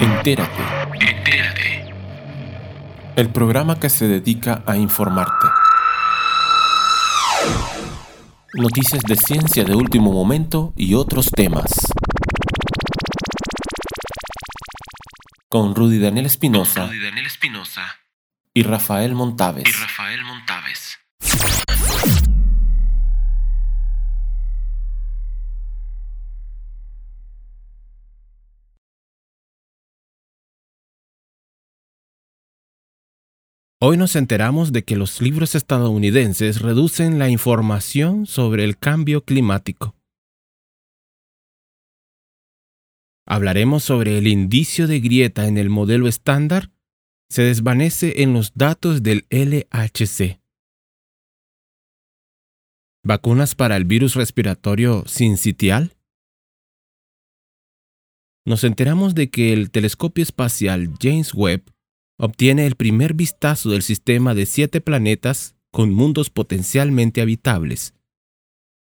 Entérate. Entérate. El programa que se dedica a informarte. Noticias de ciencia de último momento y otros temas. Con Rudy Daniel Espinosa. Y Rafael Montaves. Y Rafael Montaves. Hoy nos enteramos de que los libros estadounidenses reducen la información sobre el cambio climático. Hablaremos sobre el indicio de grieta en el modelo estándar. Se desvanece en los datos del LHC. ¿Vacunas para el virus respiratorio sincitial? Nos enteramos de que el telescopio espacial James Webb obtiene el primer vistazo del sistema de siete planetas con mundos potencialmente habitables.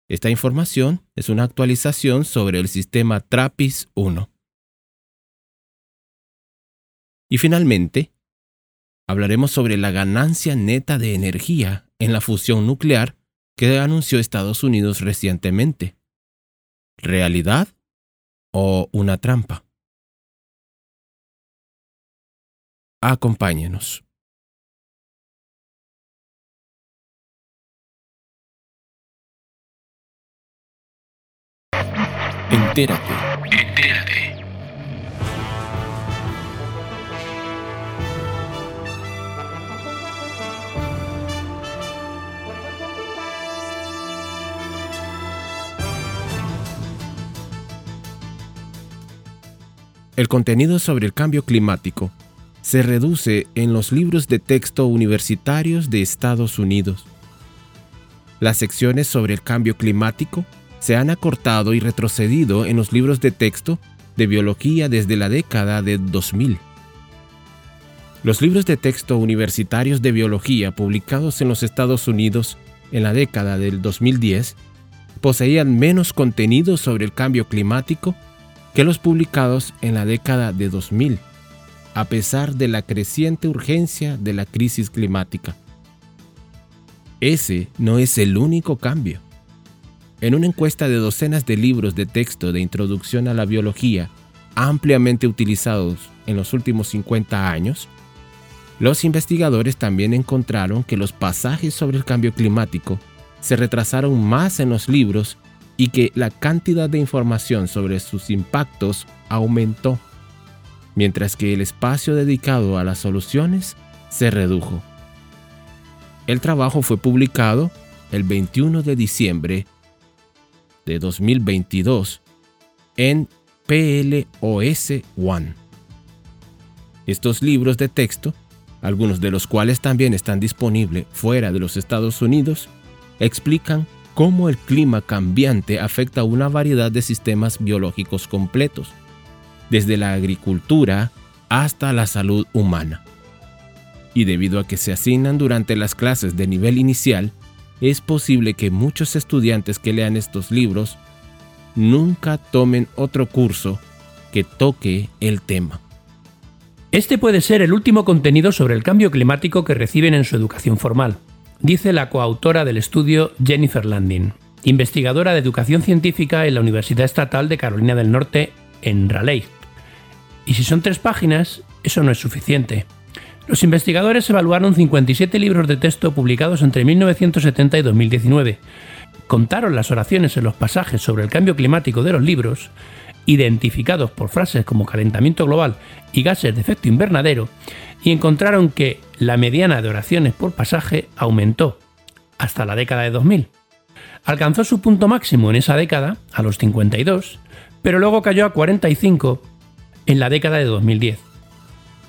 Esta información es una actualización sobre el sistema TRAPPIST-1. Y finalmente, hablaremos sobre la ganancia neta de energía en la fusión nuclear que anunció Estados Unidos recientemente. ¿Realidad o una trampa? Acompáñenos. Entérate. Entérate. El contenido sobre el cambio climático se reduce en los libros de texto universitarios de Estados Unidos. Las secciones sobre el cambio climático se han acortado y retrocedido en los libros de texto de biología desde la década de 2000. Los libros de texto universitarios de biología publicados en los Estados Unidos en la década del 2010 poseían menos contenido sobre el cambio climático que los publicados en la década de 2000 a pesar de la creciente urgencia de la crisis climática. Ese no es el único cambio. En una encuesta de docenas de libros de texto de introducción a la biología ampliamente utilizados en los últimos 50 años, los investigadores también encontraron que los pasajes sobre el cambio climático se retrasaron más en los libros y que la cantidad de información sobre sus impactos aumentó mientras que el espacio dedicado a las soluciones se redujo. El trabajo fue publicado el 21 de diciembre de 2022 en PLOS One. Estos libros de texto, algunos de los cuales también están disponibles fuera de los Estados Unidos, explican cómo el clima cambiante afecta a una variedad de sistemas biológicos completos desde la agricultura hasta la salud humana. Y debido a que se asignan durante las clases de nivel inicial, es posible que muchos estudiantes que lean estos libros nunca tomen otro curso que toque el tema. Este puede ser el último contenido sobre el cambio climático que reciben en su educación formal, dice la coautora del estudio Jennifer Landin, investigadora de educación científica en la Universidad Estatal de Carolina del Norte en Raleigh, y si son tres páginas, eso no es suficiente. Los investigadores evaluaron 57 libros de texto publicados entre 1970 y 2019. Contaron las oraciones en los pasajes sobre el cambio climático de los libros, identificados por frases como calentamiento global y gases de efecto invernadero, y encontraron que la mediana de oraciones por pasaje aumentó hasta la década de 2000. Alcanzó su punto máximo en esa década, a los 52, pero luego cayó a 45 en la década de 2010.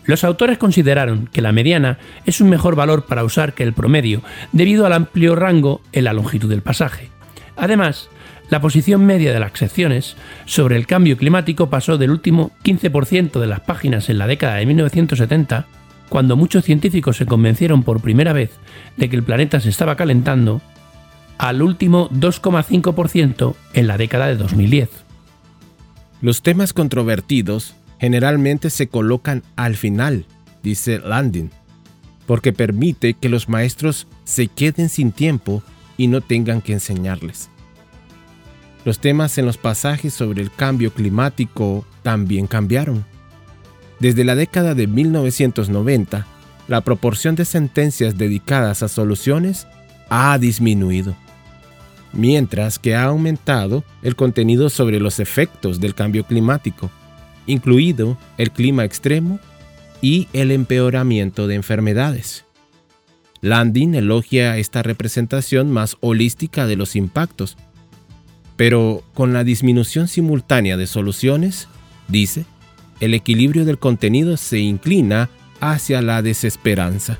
Los autores consideraron que la mediana es un mejor valor para usar que el promedio debido al amplio rango en la longitud del pasaje. Además, la posición media de las secciones sobre el cambio climático pasó del último 15% de las páginas en la década de 1970, cuando muchos científicos se convencieron por primera vez de que el planeta se estaba calentando, al último 2,5% en la década de 2010. Los temas controvertidos generalmente se colocan al final, dice Landin, porque permite que los maestros se queden sin tiempo y no tengan que enseñarles. Los temas en los pasajes sobre el cambio climático también cambiaron. Desde la década de 1990, la proporción de sentencias dedicadas a soluciones ha disminuido, mientras que ha aumentado el contenido sobre los efectos del cambio climático, incluido el clima extremo y el empeoramiento de enfermedades. Landin elogia esta representación más holística de los impactos, pero con la disminución simultánea de soluciones, dice, el equilibrio del contenido se inclina hacia la desesperanza.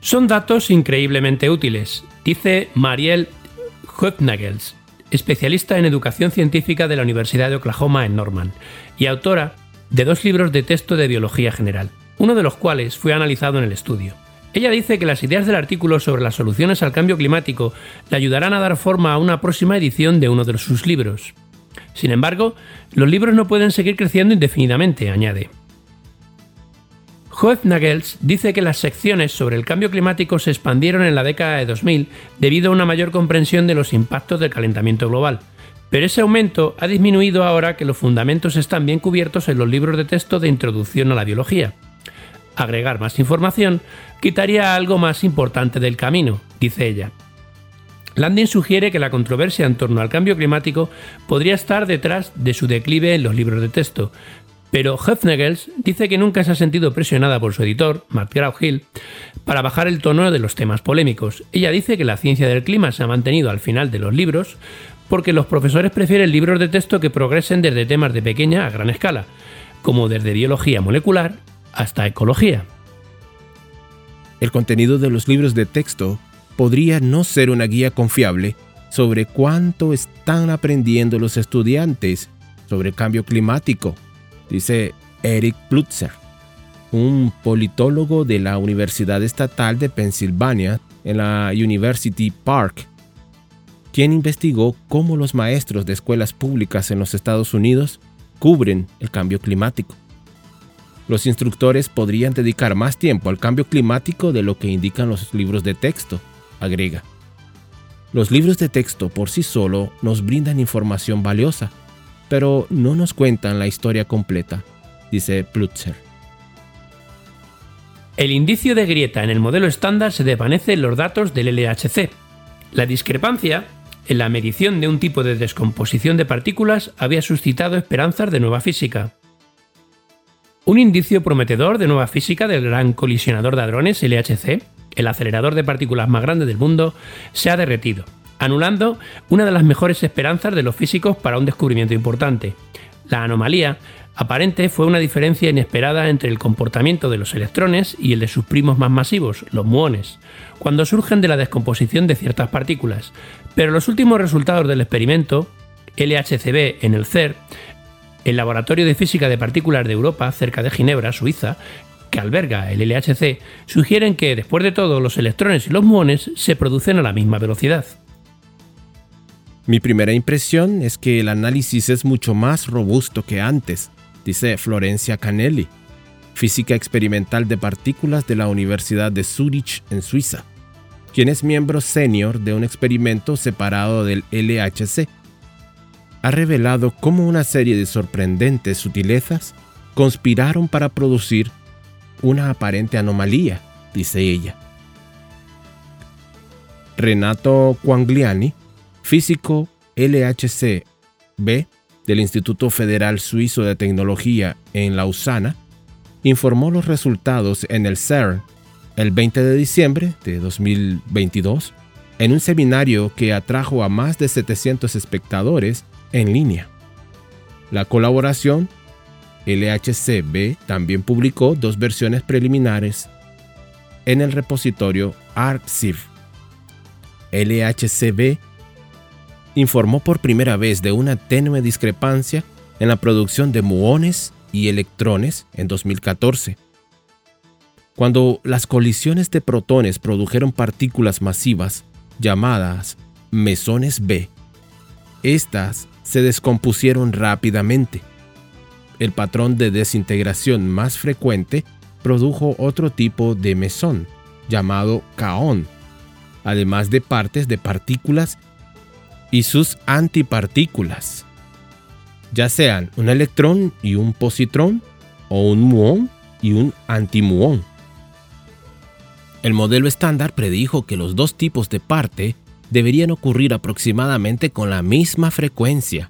Son datos increíblemente útiles, dice Marielle Höfnagels, especialista en educación científica de la Universidad de Oklahoma en Norman y autora de dos libros de texto de biología general, uno de los cuales fue analizado en el estudio. Ella dice que las ideas del artículo sobre las soluciones al cambio climático le ayudarán a dar forma a una próxima edición de uno de sus libros. Sin embargo, los libros no pueden seguir creciendo indefinidamente, añade. Nagels dice que las secciones sobre el cambio climático se expandieron en la década de 2000 debido a una mayor comprensión de los impactos del calentamiento global, pero ese aumento ha disminuido ahora que los fundamentos están bien cubiertos en los libros de texto de introducción a la biología. Agregar más información quitaría algo más importante del camino, dice ella. Landin sugiere que la controversia en torno al cambio climático podría estar detrás de su declive en los libros de texto, pero Hefnagels dice que nunca se ha sentido presionada por su editor, Matt Hill, para bajar el tono de los temas polémicos. Ella dice que la ciencia del clima se ha mantenido al final de los libros porque los profesores prefieren libros de texto que progresen desde temas de pequeña a gran escala, como desde biología molecular hasta ecología. El contenido de los libros de texto podría no ser una guía confiable sobre cuánto están aprendiendo los estudiantes sobre el cambio climático dice Eric Plutzer, un politólogo de la Universidad Estatal de Pensilvania en la University Park, quien investigó cómo los maestros de escuelas públicas en los Estados Unidos cubren el cambio climático. Los instructores podrían dedicar más tiempo al cambio climático de lo que indican los libros de texto, agrega. Los libros de texto por sí solo nos brindan información valiosa, pero no nos cuentan la historia completa, dice Plutzer. El indicio de grieta en el modelo estándar se desvanece en los datos del LHC. La discrepancia en la medición de un tipo de descomposición de partículas había suscitado esperanzas de nueva física. Un indicio prometedor de nueva física del gran colisionador de hadrones LHC, el acelerador de partículas más grande del mundo, se ha derretido anulando una de las mejores esperanzas de los físicos para un descubrimiento importante. La anomalía aparente fue una diferencia inesperada entre el comportamiento de los electrones y el de sus primos más masivos, los muones, cuando surgen de la descomposición de ciertas partículas. Pero los últimos resultados del experimento, LHCb en el CER, el Laboratorio de Física de Partículas de Europa, cerca de Ginebra, Suiza, que alberga el LHC, sugieren que, después de todo, los electrones y los muones se producen a la misma velocidad. Mi primera impresión es que el análisis es mucho más robusto que antes, dice Florencia Canelli, física experimental de partículas de la Universidad de Zurich en Suiza, quien es miembro senior de un experimento separado del LHC. Ha revelado cómo una serie de sorprendentes sutilezas conspiraron para producir una aparente anomalía, dice ella. Renato Quangliani, físico LHC-B del Instituto Federal Suizo de Tecnología en Lausana, informó los resultados en el CERN el 20 de diciembre de 2022 en un seminario que atrajo a más de 700 espectadores en línea. La colaboración LHC-B también publicó dos versiones preliminares en el repositorio ArXiv. LHCb informó por primera vez de una tenue discrepancia en la producción de muones y electrones en 2014. Cuando las colisiones de protones produjeron partículas masivas llamadas mesones B, estas se descompusieron rápidamente. el patrón de desintegración más frecuente produjo otro tipo de mesón, llamado caón, además de partes de partículas y sus antipartículas, ya sean un electrón y un positrón o un muón y un antimuón. El modelo estándar predijo que los dos tipos de parte deberían ocurrir aproximadamente con la misma frecuencia,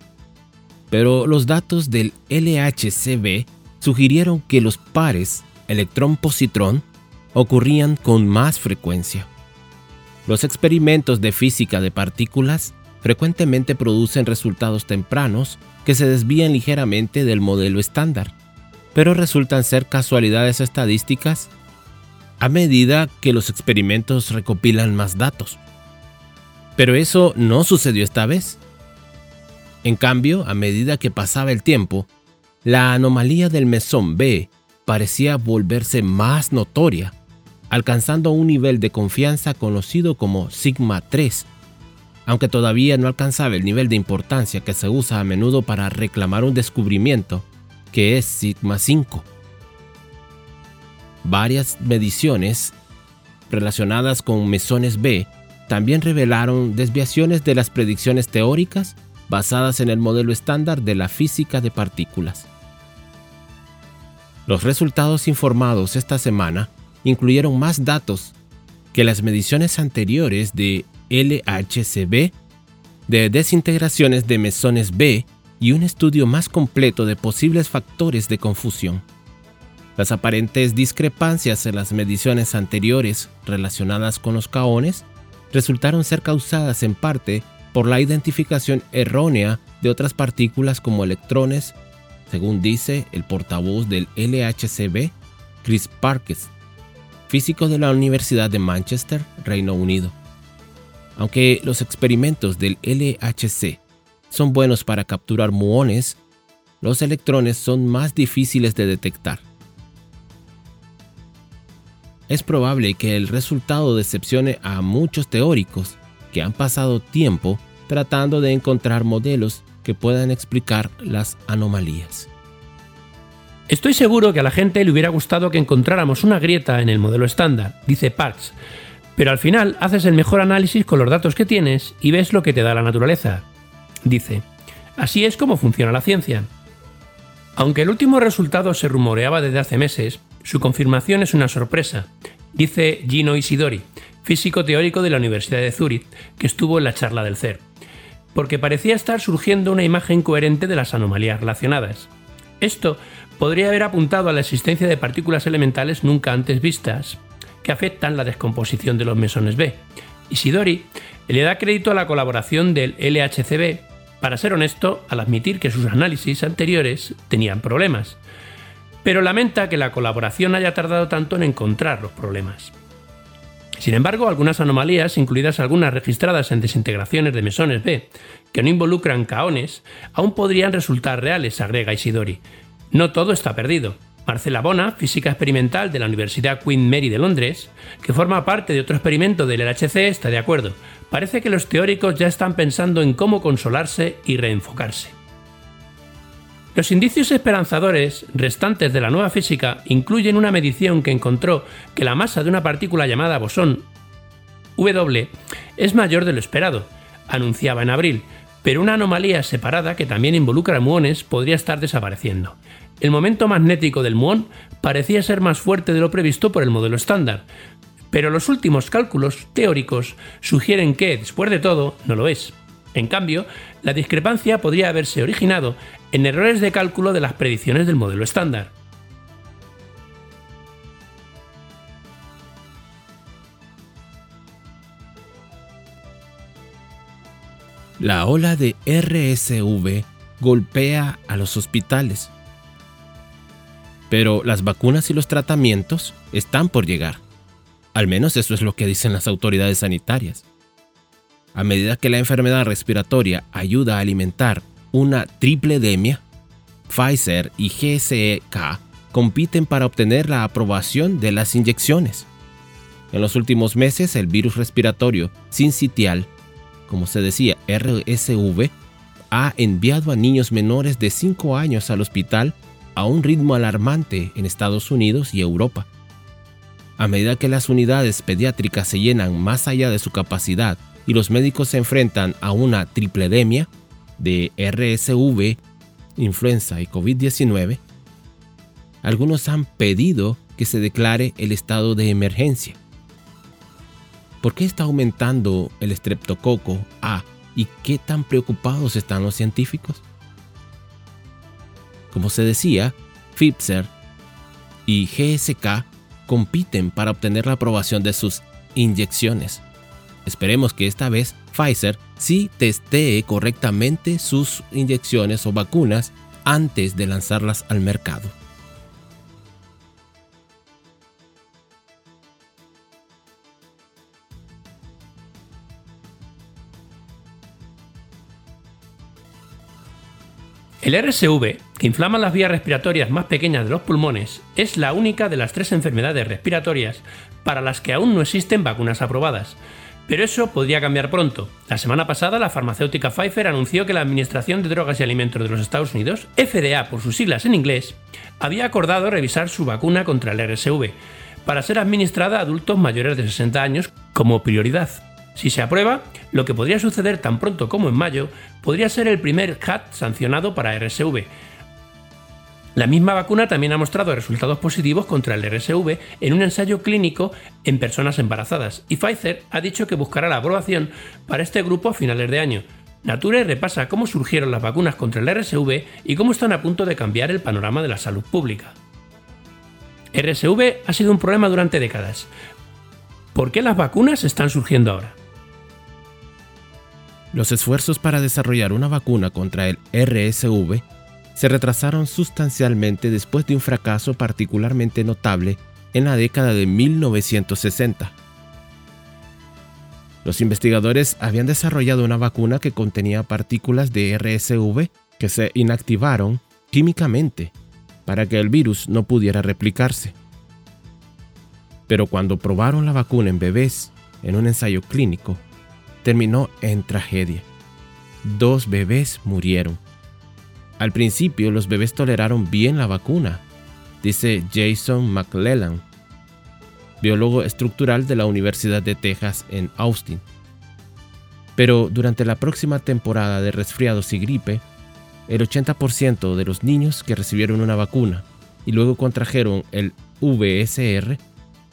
pero los datos del LHCb sugirieron que los pares electrón-positrón ocurrían con más frecuencia. Los experimentos de física de partículas frecuentemente producen resultados tempranos que se desvían ligeramente del modelo estándar, pero resultan ser casualidades estadísticas a medida que los experimentos recopilan más datos. Pero eso no sucedió esta vez. En cambio, a medida que pasaba el tiempo, la anomalía del mesón B parecía volverse más notoria, alcanzando un nivel de confianza conocido como sigma 3, aunque todavía no alcanzaba el nivel de importancia que se usa a menudo para reclamar un descubrimiento, que es sigma 5. Varias mediciones relacionadas con mesones B también revelaron desviaciones de las predicciones teóricas basadas en el modelo estándar de la física de partículas. Los resultados informados esta semana incluyeron más datos que las mediciones anteriores de LHCb, de desintegraciones de mesones B y un estudio más completo de posibles factores de confusión. Las aparentes discrepancias en las mediciones anteriores relacionadas con los caones resultaron ser causadas en parte por la identificación errónea de otras partículas como electrones, según dice el portavoz del LHCb, Chris Parkes, físico de la Universidad de Manchester, Reino Unido. Aunque los experimentos del LHC son buenos para capturar muones, los electrones son más difíciles de detectar. Es probable que el resultado decepcione a muchos teóricos, que han pasado tiempo tratando de encontrar modelos que puedan explicar las anomalías. Estoy seguro que a la gente le hubiera gustado que encontráramos una grieta en el modelo estándar, dice Parks, pero al final haces el mejor análisis con los datos que tienes y ves lo que te da la naturaleza. Dice, así es como funciona la ciencia. Aunque el último resultado se rumoreaba desde hace meses, su confirmación es una sorpresa, dice Gino Isidori, físico teórico de la Universidad de Zúrich, que estuvo en la charla del CER, porque parecía estar surgiendo una imagen coherente de las anomalías relacionadas. Esto podría haber apuntado a la existencia de partículas elementales nunca antes vistas, que afectan la descomposición de los mesones B. Isidori le da crédito a la colaboración del LHCb, para ser honesto, al admitir que sus análisis anteriores tenían problemas, pero lamenta que la colaboración haya tardado tanto en encontrar los problemas. Sin embargo, algunas anomalías, incluidas algunas registradas en desintegraciones de mesones B, que no involucran caones, aún podrían resultar reales, agrega Isidori. No todo está perdido. Marcela Bona, física experimental de la Universidad Queen Mary de Londres, que forma parte de otro experimento del LHC, está de acuerdo. Parece que los teóricos ya están pensando en cómo consolarse y reenfocarse. Los indicios esperanzadores restantes de la nueva física incluyen una medición que encontró que la masa de una partícula llamada bosón W es mayor de lo esperado, anunciaba en abril, pero una anomalía separada que también involucra muones podría estar desapareciendo. El momento magnético del muón parecía ser más fuerte de lo previsto por el modelo estándar, pero los últimos cálculos teóricos sugieren que, después de todo, no lo es. En cambio, la discrepancia podría haberse originado en errores de cálculo de las predicciones del modelo estándar. La ola de RSV golpea a los hospitales. Pero las vacunas y los tratamientos están por llegar. Al menos eso es lo que dicen las autoridades sanitarias. A medida que la enfermedad respiratoria ayuda a alimentar una triple demia, Pfizer y GSK compiten para obtener la aprobación de las inyecciones. En los últimos meses, el virus respiratorio sincitial, como se decía RSV, ha enviado a niños menores de 5 años al hospital a un ritmo alarmante en Estados Unidos y Europa. A medida que las unidades pediátricas se llenan más allá de su capacidad y los médicos se enfrentan a una tripledemia de RSV, influenza y COVID-19, algunos han pedido que se declare el estado de emergencia. ¿Por qué está aumentando el estreptococo A y qué tan preocupados están los científicos? Como se decía, Pfizer y GSK compiten para obtener la aprobación de sus inyecciones. Esperemos que esta vez Pfizer sí testee correctamente sus inyecciones o vacunas antes de lanzarlas al mercado. El RSV, que inflama las vías respiratorias más pequeñas de los pulmones, es la única de las tres enfermedades respiratorias para las que aún no existen vacunas aprobadas. Pero eso podría cambiar pronto. La semana pasada, la farmacéutica Pfizer anunció que la Administración de Drogas y Alimentos de los Estados Unidos, FDA por sus siglas en inglés, había acordado revisar su vacuna contra el RSV para ser administrada a adultos mayores de 60 años como prioridad. Si se aprueba, lo que podría suceder tan pronto como en mayo podría ser el primer HAT sancionado para RSV. La misma vacuna también ha mostrado resultados positivos contra el RSV en un ensayo clínico en personas embarazadas y Pfizer ha dicho que buscará la aprobación para este grupo a finales de año. Nature repasa cómo surgieron las vacunas contra el RSV y cómo están a punto de cambiar el panorama de la salud pública. RSV ha sido un problema durante décadas. ¿Por qué las vacunas están surgiendo ahora? Los esfuerzos para desarrollar una vacuna contra el RSV se retrasaron sustancialmente después de un fracaso particularmente notable en la década de 1960. Los investigadores habían desarrollado una vacuna que contenía partículas de RSV que se inactivaron químicamente para que el virus no pudiera replicarse. Pero cuando probaron la vacuna en bebés en un ensayo clínico, terminó en tragedia. Dos bebés murieron. Al principio los bebés toleraron bien la vacuna, dice Jason McClellan, biólogo estructural de la Universidad de Texas en Austin. Pero durante la próxima temporada de resfriados y gripe, el 80% de los niños que recibieron una vacuna y luego contrajeron el VSR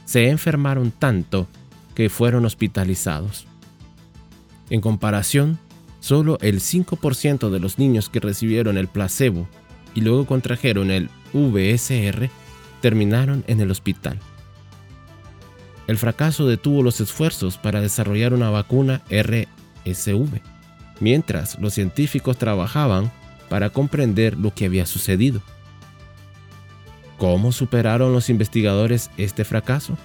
se enfermaron tanto que fueron hospitalizados. En comparación, solo el 5% de los niños que recibieron el placebo y luego contrajeron el VSR terminaron en el hospital. El fracaso detuvo los esfuerzos para desarrollar una vacuna RSV, mientras los científicos trabajaban para comprender lo que había sucedido. ¿Cómo superaron los investigadores este fracaso?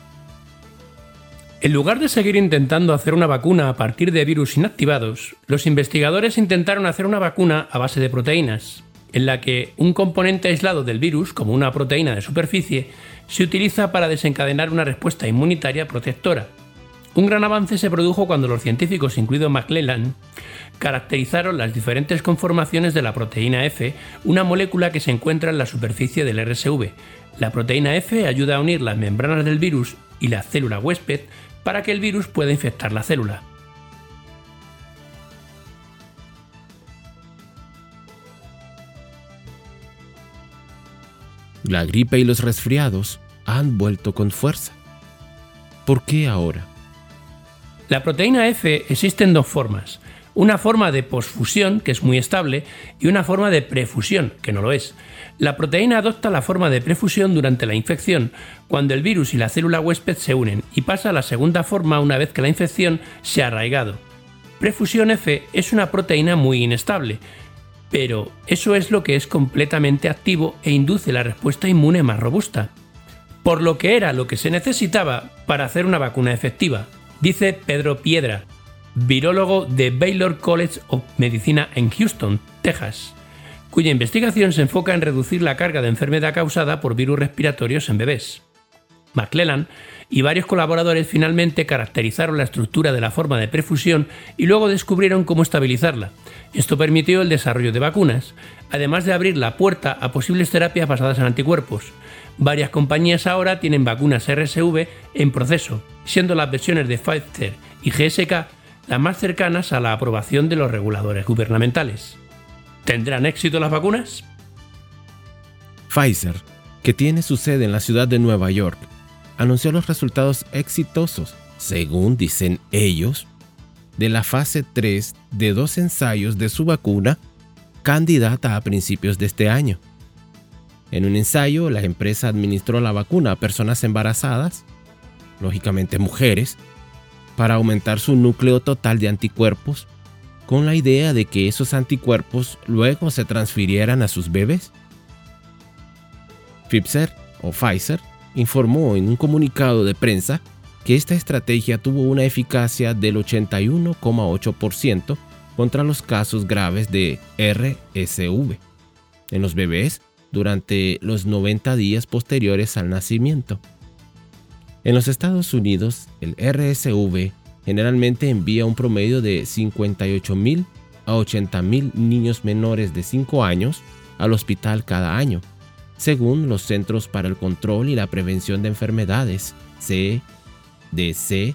En lugar de seguir intentando hacer una vacuna a partir de virus inactivados, los investigadores intentaron hacer una vacuna a base de proteínas, en la que un componente aislado del virus, como una proteína de superficie, se utiliza para desencadenar una respuesta inmunitaria protectora. Un gran avance se produjo cuando los científicos, incluido McClellan, caracterizaron las diferentes conformaciones de la proteína F, una molécula que se encuentra en la superficie del RSV. La proteína F ayuda a unir las membranas del virus y la célula huésped para que el virus pueda infectar la célula. La gripe y los resfriados han vuelto con fuerza. ¿Por qué ahora? La proteína F existe en dos formas. Una forma de posfusión, que es muy estable, y una forma de prefusión, que no lo es. La proteína adopta la forma de prefusión durante la infección, cuando el virus y la célula huésped se unen, y pasa a la segunda forma una vez que la infección se ha arraigado. Prefusión F es una proteína muy inestable, pero eso es lo que es completamente activo e induce la respuesta inmune más robusta. Por lo que era lo que se necesitaba para hacer una vacuna efectiva, dice Pedro Piedra, virólogo de Baylor College of Medicina en Houston, Texas cuya investigación se enfoca en reducir la carga de enfermedad causada por virus respiratorios en bebés. McClellan y varios colaboradores finalmente caracterizaron la estructura de la forma de perfusión y luego descubrieron cómo estabilizarla. Esto permitió el desarrollo de vacunas, además de abrir la puerta a posibles terapias basadas en anticuerpos. Varias compañías ahora tienen vacunas RSV en proceso, siendo las versiones de Pfizer y GSK las más cercanas a la aprobación de los reguladores gubernamentales. ¿Tendrán éxito las vacunas? Pfizer, que tiene su sede en la ciudad de Nueva York, anunció los resultados exitosos, según dicen ellos, de la fase 3 de dos ensayos de su vacuna candidata a principios de este año. En un ensayo, la empresa administró la vacuna a personas embarazadas, lógicamente mujeres, para aumentar su núcleo total de anticuerpos, con la idea de que esos anticuerpos luego se transfirieran a sus bebés. Pfizer o Pfizer informó en un comunicado de prensa que esta estrategia tuvo una eficacia del 81,8% contra los casos graves de RSV en los bebés durante los 90 días posteriores al nacimiento. En los Estados Unidos, el RSV generalmente envía un promedio de 58.000 a 80.000 niños menores de 5 años al hospital cada año, según los Centros para el Control y la Prevención de Enfermedades, CDC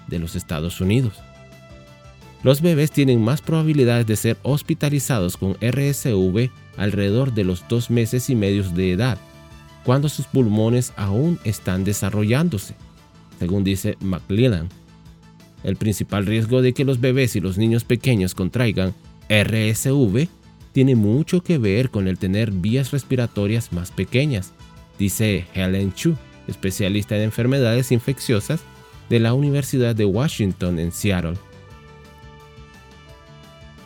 de los Estados Unidos. Los bebés tienen más probabilidades de ser hospitalizados con RSV alrededor de los dos meses y medio de edad, cuando sus pulmones aún están desarrollándose, según dice McLellan. El principal riesgo de que los bebés y los niños pequeños contraigan RSV tiene mucho que ver con el tener vías respiratorias más pequeñas, dice Helen Chu, especialista en enfermedades infecciosas de la Universidad de Washington en Seattle.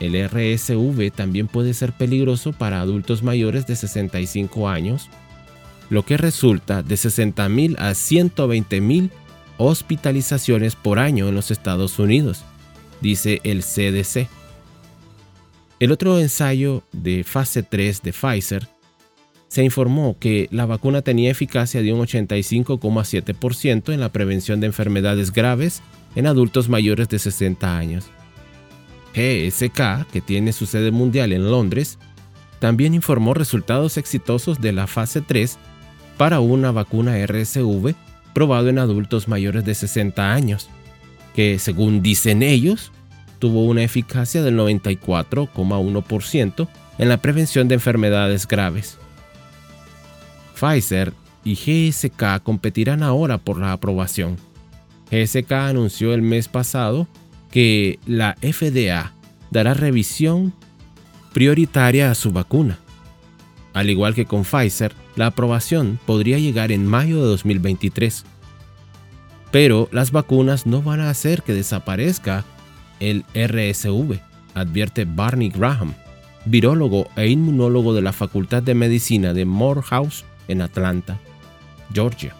El RSV también puede ser peligroso para adultos mayores de 65 años, lo que resulta de 60.000 a 120.000 hospitalizaciones por año en los Estados Unidos, dice el CDC. El otro ensayo de fase 3 de Pfizer se informó que la vacuna tenía eficacia de un 85,7% en la prevención de enfermedades graves en adultos mayores de 60 años. GSK, que tiene su sede mundial en Londres, también informó resultados exitosos de la fase 3 para una vacuna RSV probado en adultos mayores de 60 años, que según dicen ellos, tuvo una eficacia del 94,1% en la prevención de enfermedades graves. Pfizer y GSK competirán ahora por la aprobación. GSK anunció el mes pasado que la FDA dará revisión prioritaria a su vacuna. Al igual que con Pfizer, la aprobación podría llegar en mayo de 2023. Pero las vacunas no van a hacer que desaparezca el RSV, advierte Barney Graham, virólogo e inmunólogo de la Facultad de Medicina de Morehouse en Atlanta, Georgia,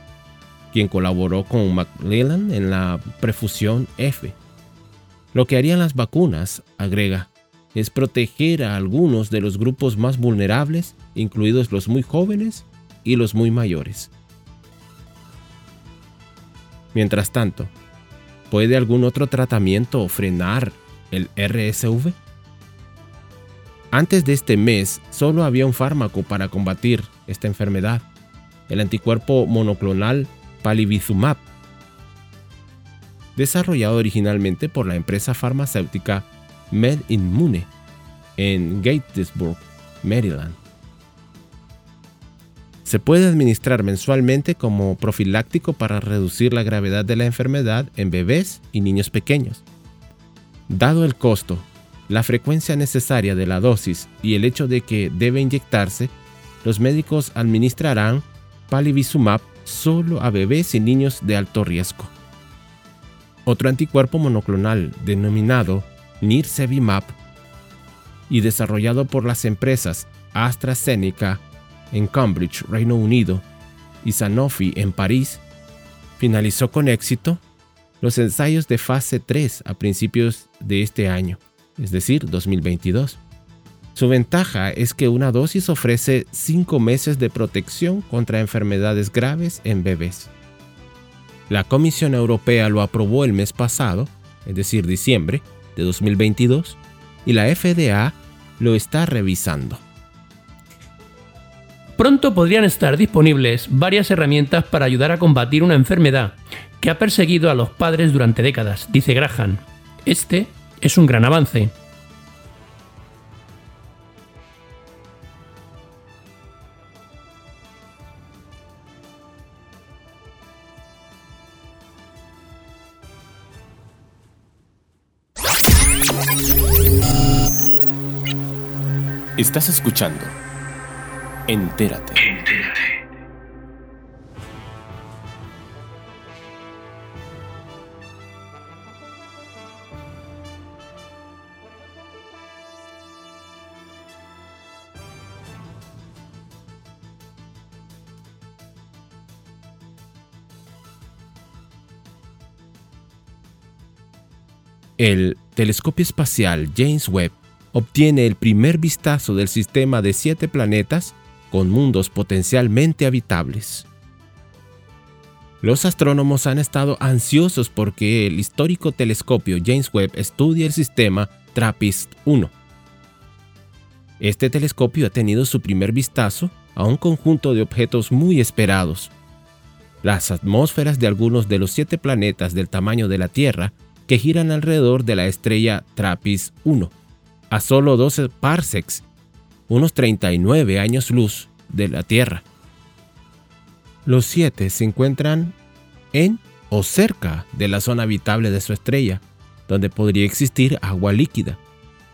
quien colaboró con McLellan en la prefusión F lo que harían las vacunas, agrega, es proteger a algunos de los grupos más vulnerables, incluidos los muy jóvenes y los muy mayores. Mientras tanto, ¿puede algún otro tratamiento frenar el RSV? Antes de este mes, solo había un fármaco para combatir esta enfermedad, el anticuerpo monoclonal palivizumab, desarrollado originalmente por la empresa farmacéutica MedImmune en Gatesburg, Maryland. Se puede administrar mensualmente como profiláctico para reducir la gravedad de la enfermedad en bebés y niños pequeños. Dado el costo, la frecuencia necesaria de la dosis y el hecho de que debe inyectarse, los médicos administrarán palivizumab solo a bebés y niños de alto riesgo. Otro anticuerpo monoclonal denominado Nirsevimab y desarrollado por las empresas AstraZeneca en Cambridge, Reino Unido, y Sanofi en París, finalizó con éxito los ensayos de fase 3 a principios de este año, es decir, 2022. Su ventaja es que una dosis ofrece 5 meses de protección contra enfermedades graves en bebés. La Comisión Europea lo aprobó el mes pasado, es decir, diciembre de 2022, y la FDA lo está revisando. Pronto podrían estar disponibles varias herramientas para ayudar a combatir una enfermedad que ha perseguido a los padres durante décadas, dice Graham. Este es un gran avance. Estás escuchando. Entérate. El telescopio espacial James Webb obtiene el primer vistazo del sistema de siete planetas con mundos potencialmente habitables. Los astrónomos han estado ansiosos porque el histórico telescopio James Webb estudie el sistema TRAPPIST-1. Este telescopio ha tenido su primer vistazo a un conjunto de objetos muy esperados. Las atmósferas de algunos de los siete planetas del tamaño de la Tierra que giran alrededor de la estrella TRAPPIST-1 a solo 12 parsecs, unos 39 años luz de la Tierra. Los siete se encuentran en o cerca de la zona habitable de su estrella, donde podría existir agua líquida,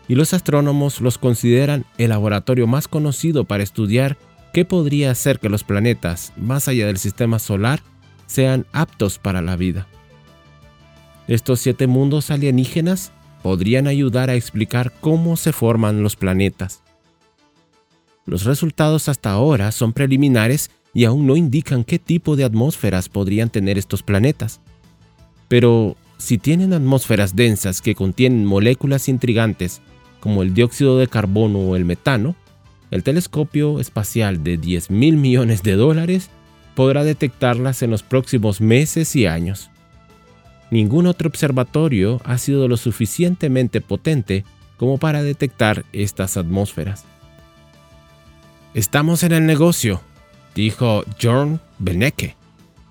y los astrónomos los consideran el laboratorio más conocido para estudiar qué podría hacer que los planetas más allá del sistema solar sean aptos para la vida. Estos siete mundos alienígenas podrían ayudar a explicar cómo se forman los planetas. Los resultados hasta ahora son preliminares y aún no indican qué tipo de atmósferas podrían tener estos planetas. Pero si tienen atmósferas densas que contienen moléculas intrigantes como el dióxido de carbono o el metano, el telescopio espacial de 10 mil millones de dólares podrá detectarlas en los próximos meses y años ningún otro observatorio ha sido lo suficientemente potente como para detectar estas atmósferas. Estamos en el negocio, dijo John Benecke,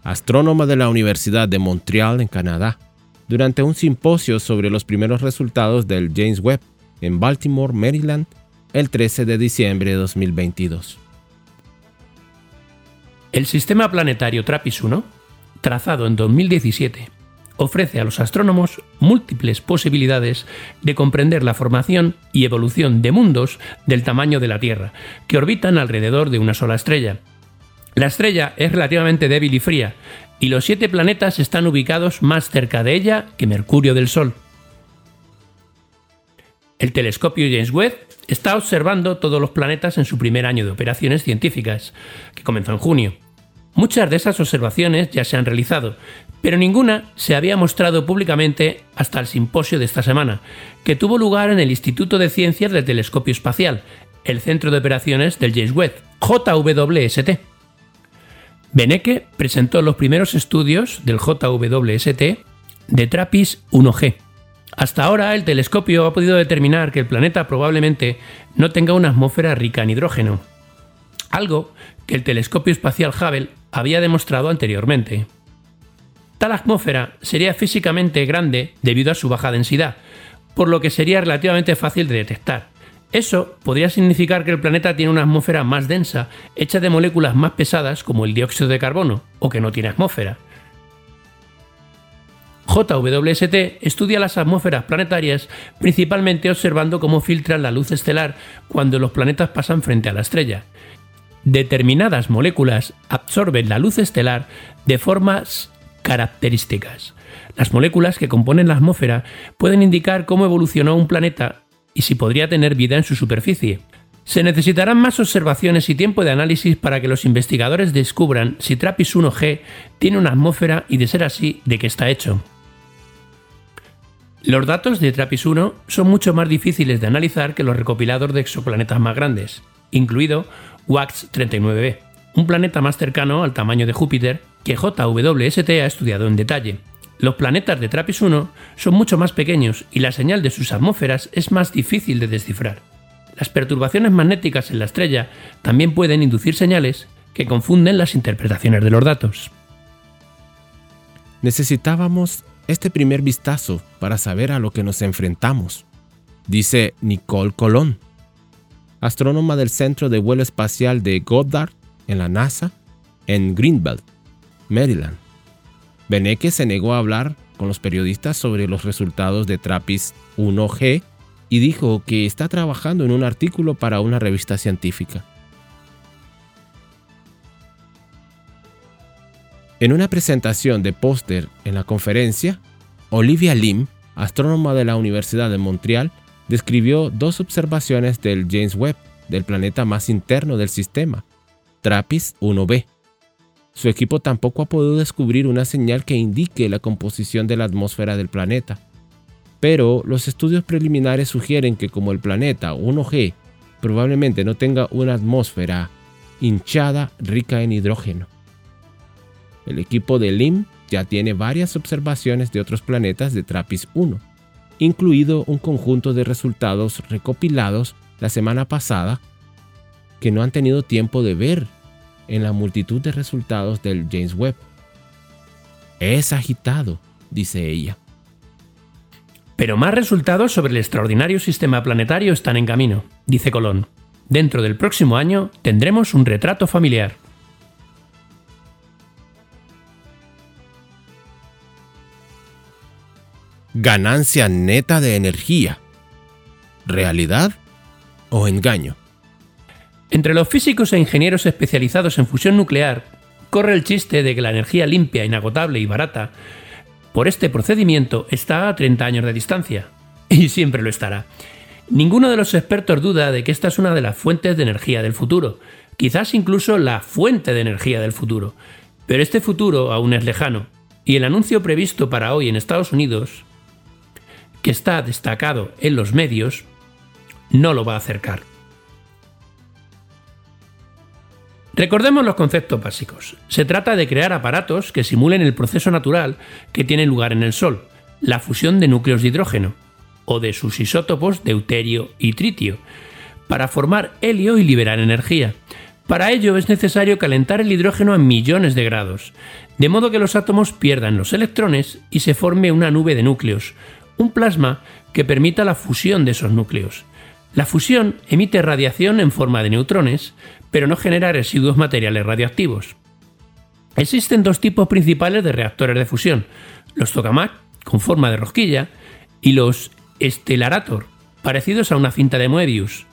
astrónomo de la Universidad de Montreal en Canadá, durante un simposio sobre los primeros resultados del James Webb en Baltimore, Maryland, el 13 de diciembre de 2022. El sistema planetario TRAPPIST-1, trazado en 2017 ofrece a los astrónomos múltiples posibilidades de comprender la formación y evolución de mundos del tamaño de la Tierra, que orbitan alrededor de una sola estrella. La estrella es relativamente débil y fría, y los siete planetas están ubicados más cerca de ella que Mercurio del Sol. El telescopio James Webb está observando todos los planetas en su primer año de operaciones científicas, que comenzó en junio. Muchas de esas observaciones ya se han realizado, pero ninguna se había mostrado públicamente hasta el simposio de esta semana, que tuvo lugar en el Instituto de Ciencias del Telescopio Espacial, el centro de operaciones del James JWST. Beneke presentó los primeros estudios del JWST de TRAPPIST 1G. Hasta ahora el telescopio ha podido determinar que el planeta probablemente no tenga una atmósfera rica en hidrógeno, algo que el telescopio espacial Hubble había demostrado anteriormente. Tal atmósfera sería físicamente grande debido a su baja densidad, por lo que sería relativamente fácil de detectar. Eso podría significar que el planeta tiene una atmósfera más densa, hecha de moléculas más pesadas como el dióxido de carbono, o que no tiene atmósfera. JWST estudia las atmósferas planetarias principalmente observando cómo filtran la luz estelar cuando los planetas pasan frente a la estrella, determinadas moléculas absorben la luz estelar de formas características. Las moléculas que componen la atmósfera pueden indicar cómo evolucionó un planeta y si podría tener vida en su superficie. Se necesitarán más observaciones y tiempo de análisis para que los investigadores descubran si TRAPPIST 1G tiene una atmósfera y de ser así, de qué está hecho. Los datos de TRAPPIST 1 son mucho más difíciles de analizar que los recopilados de exoplanetas más grandes, incluido WAX 39b, un planeta más cercano al tamaño de Júpiter que JWST ha estudiado en detalle. Los planetas de TRAPPIST 1 son mucho más pequeños y la señal de sus atmósferas es más difícil de descifrar. Las perturbaciones magnéticas en la estrella también pueden inducir señales que confunden las interpretaciones de los datos. Necesitábamos este primer vistazo para saber a lo que nos enfrentamos, dice Nicole Colón, astrónoma del Centro de Vuelo Espacial de Goddard en la NASA, en Greenbelt, Maryland. Beneke se negó a hablar con los periodistas sobre los resultados de TRAPPIST 1G y dijo que está trabajando en un artículo para una revista científica. En una presentación de póster en la conferencia, Olivia Lim, astrónoma de la Universidad de Montreal, describió dos observaciones del James Webb del planeta más interno del sistema, TRAPPIST 1b. Su equipo tampoco ha podido descubrir una señal que indique la composición de la atmósfera del planeta pero los estudios preliminares sugieren que como el planeta 1G probablemente no tenga una atmósfera hinchada rica en hidrógeno. El equipo de LIM ya tiene varias observaciones de otros planetas de TRAPPIST 1, incluido un conjunto de resultados recopilados la semana pasada que no han tenido tiempo de ver en la multitud de resultados del James Webb. Es agitado, dice ella. Pero más resultados sobre el extraordinario sistema planetario están en camino, dice Colón. Dentro del próximo año tendremos un retrato familiar. Ganancia neta de energía. ¿Realidad o engaño? Entre los físicos e ingenieros especializados en fusión nuclear, corre el chiste de que la energía limpia, inagotable y barata por este procedimiento está a 30 años de distancia, y siempre lo estará. Ninguno de los expertos duda de que esta es una de las fuentes de energía del futuro, quizás incluso la fuente de energía del futuro. Pero este futuro aún es lejano, y el anuncio previsto para hoy en Estados Unidos, que está destacado en los medios, no lo va a acercar. Recordemos los conceptos básicos. Se trata de crear aparatos que simulen el proceso natural que tiene lugar en el Sol, la fusión de núcleos de hidrógeno, o de sus isótopos deuterio y tritio, para formar helio y liberar energía. Para ello es necesario calentar el hidrógeno a millones de grados, de modo que los átomos pierdan los electrones y se forme una nube de núcleos, un plasma que permita la fusión de esos núcleos. La fusión emite radiación en forma de neutrones, pero no genera residuos materiales radioactivos. Existen dos tipos principales de reactores de fusión, los tokamak, con forma de rosquilla, y los Stellarator, parecidos a una cinta de Moebius.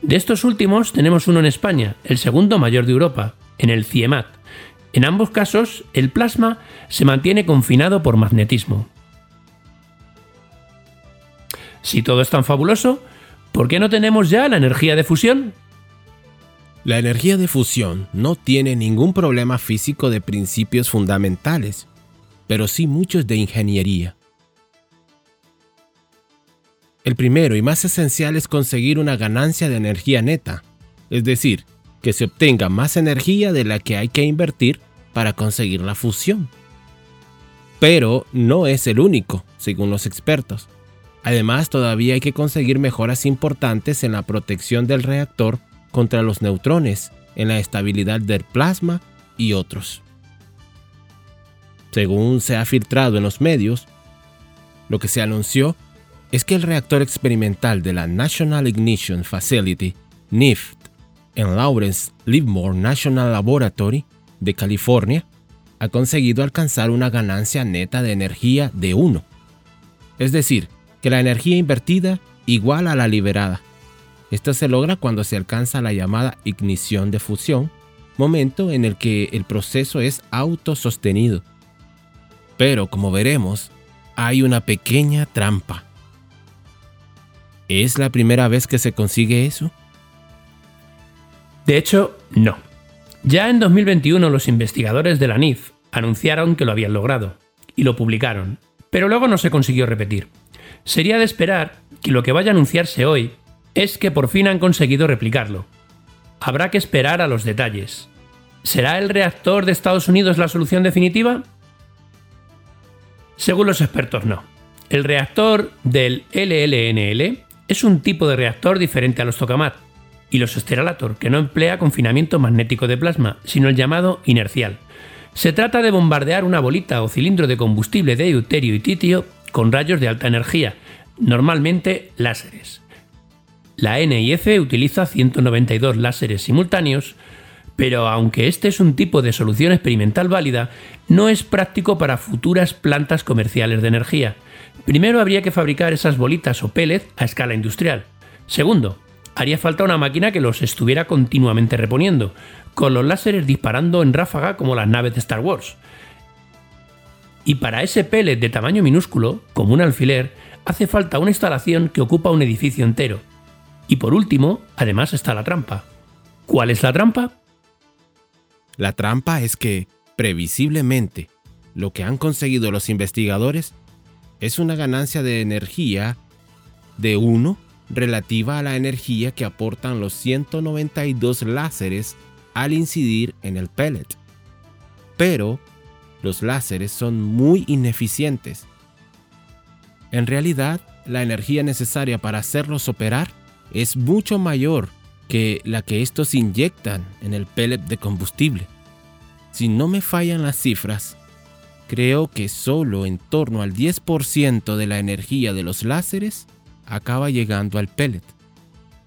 De estos últimos tenemos uno en España, el segundo mayor de Europa, en el CIEMAT. En ambos casos, el plasma se mantiene confinado por magnetismo. Si todo es tan fabuloso, ¿por qué no tenemos ya la energía de fusión? La energía de fusión no tiene ningún problema físico de principios fundamentales, pero sí muchos de ingeniería. El primero y más esencial es conseguir una ganancia de energía neta, es decir, que se obtenga más energía de la que hay que invertir para conseguir la fusión. Pero no es el único, según los expertos. Además, todavía hay que conseguir mejoras importantes en la protección del reactor contra los neutrones en la estabilidad del plasma y otros. Según se ha filtrado en los medios, lo que se anunció es que el reactor experimental de la National Ignition Facility, NIFT, en Lawrence Livermore National Laboratory de California, ha conseguido alcanzar una ganancia neta de energía de 1. Es decir, que la energía invertida igual a la liberada. Esto se logra cuando se alcanza la llamada ignición de fusión, momento en el que el proceso es autosostenido. Pero como veremos, hay una pequeña trampa. ¿Es la primera vez que se consigue eso? De hecho, no. Ya en 2021 los investigadores de la NIF anunciaron que lo habían logrado y lo publicaron, pero luego no se consiguió repetir. Sería de esperar que lo que vaya a anunciarse hoy es que por fin han conseguido replicarlo. Habrá que esperar a los detalles. ¿Será el reactor de Estados Unidos la solución definitiva? Según los expertos, no. El reactor del LLNL es un tipo de reactor diferente a los tokamak y los esteralator, que no emplea confinamiento magnético de plasma, sino el llamado inercial. Se trata de bombardear una bolita o cilindro de combustible de deuterio y titio con rayos de alta energía, normalmente láseres. La NIF utiliza 192 láseres simultáneos, pero aunque este es un tipo de solución experimental válida, no es práctico para futuras plantas comerciales de energía. Primero habría que fabricar esas bolitas o pellets a escala industrial. Segundo, haría falta una máquina que los estuviera continuamente reponiendo, con los láseres disparando en ráfaga como las naves de Star Wars. Y para ese pellet de tamaño minúsculo, como un alfiler, hace falta una instalación que ocupa un edificio entero. Y por último, además está la trampa. ¿Cuál es la trampa? La trampa es que, previsiblemente, lo que han conseguido los investigadores es una ganancia de energía de 1 relativa a la energía que aportan los 192 láseres al incidir en el pellet. Pero los láseres son muy ineficientes. En realidad, la energía necesaria para hacerlos operar es mucho mayor que la que estos inyectan en el pellet de combustible. Si no me fallan las cifras, creo que solo en torno al 10% de la energía de los láseres acaba llegando al pellet.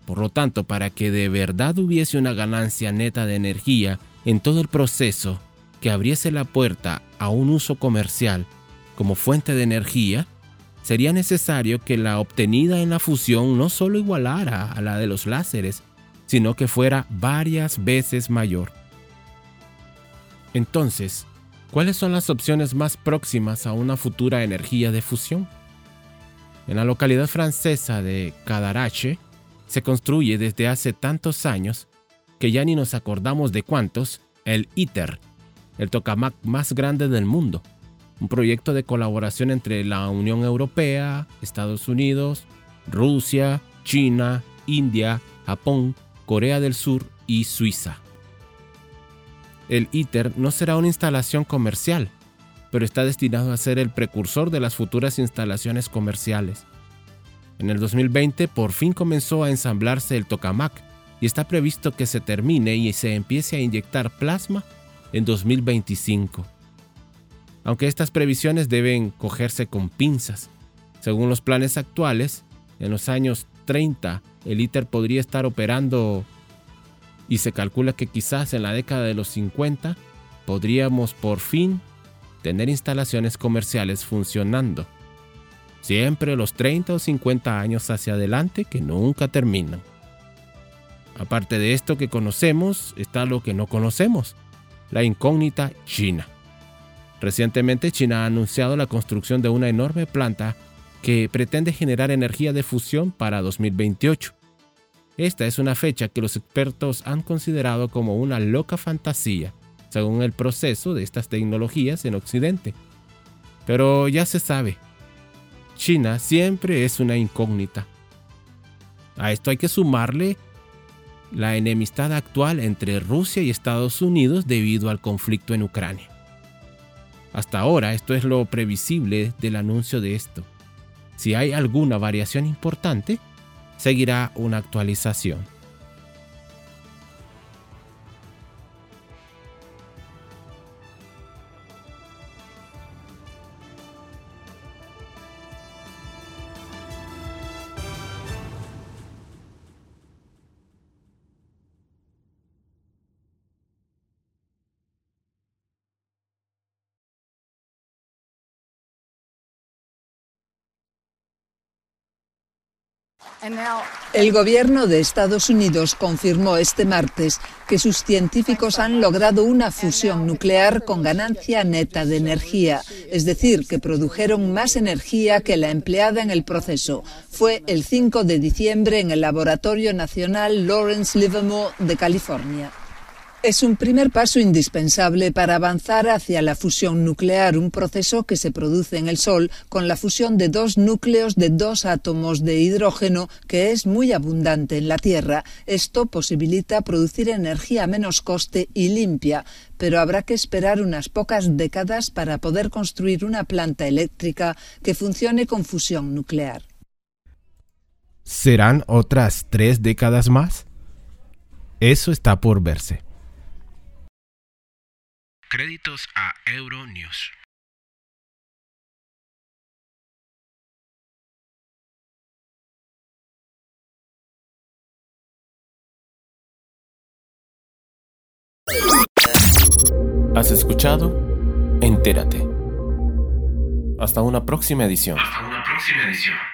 Por lo tanto, para que de verdad hubiese una ganancia neta de energía en todo el proceso que abriese la puerta a un uso comercial como fuente de energía, sería necesario que la obtenida en la fusión no solo igualara a la de los láseres, sino que fuera varias veces mayor. Entonces, ¿cuáles son las opciones más próximas a una futura energía de fusión? En la localidad francesa de Cadarache se construye desde hace tantos años que ya ni nos acordamos de cuántos el ITER, el tokamak más grande del mundo, un proyecto de colaboración entre la Unión Europea, Estados Unidos, Rusia, China, India, Japón, Corea del Sur y Suiza. El ITER no será una instalación comercial, pero está destinado a ser el precursor de las futuras instalaciones comerciales. En el 2020 por fin comenzó a ensamblarse el tokamak y está previsto que se termine y se empiece a inyectar plasma en 2025. Aunque estas previsiones deben cogerse con pinzas. Según los planes actuales, en los años 30 el ITER podría estar operando y se calcula que quizás en la década de los 50 podríamos por fin tener instalaciones comerciales funcionando. Siempre los 30 o 50 años hacia adelante que nunca terminan. Aparte de esto que conocemos, está lo que no conocemos, la incógnita China. Recientemente China ha anunciado la construcción de una enorme planta que pretende generar energía de fusión para 2028. Esta es una fecha que los expertos han considerado como una loca fantasía, según el proceso de estas tecnologías en Occidente. Pero ya se sabe, China siempre es una incógnita. A esto hay que sumarle la enemistad actual entre Rusia y Estados Unidos debido al conflicto en Ucrania. Hasta ahora esto es lo previsible del anuncio de esto. Si hay alguna variación importante, seguirá una actualización. El gobierno de Estados Unidos confirmó este martes que sus científicos han logrado una fusión nuclear con ganancia neta de energía, es decir, que produjeron más energía que la empleada en el proceso. Fue el 5 de diciembre en el Laboratorio Nacional Lawrence Livermore de California. Es un primer paso indispensable para avanzar hacia la fusión nuclear, un proceso que se produce en el Sol con la fusión de dos núcleos de dos átomos de hidrógeno que es muy abundante en la Tierra. Esto posibilita producir energía a menos coste y limpia, pero habrá que esperar unas pocas décadas para poder construir una planta eléctrica que funcione con fusión nuclear. ¿Serán otras tres décadas más? Eso está por verse. Créditos a Euronews. ¿Has escuchado? Entérate. Hasta una próxima edición. Hasta una próxima edición.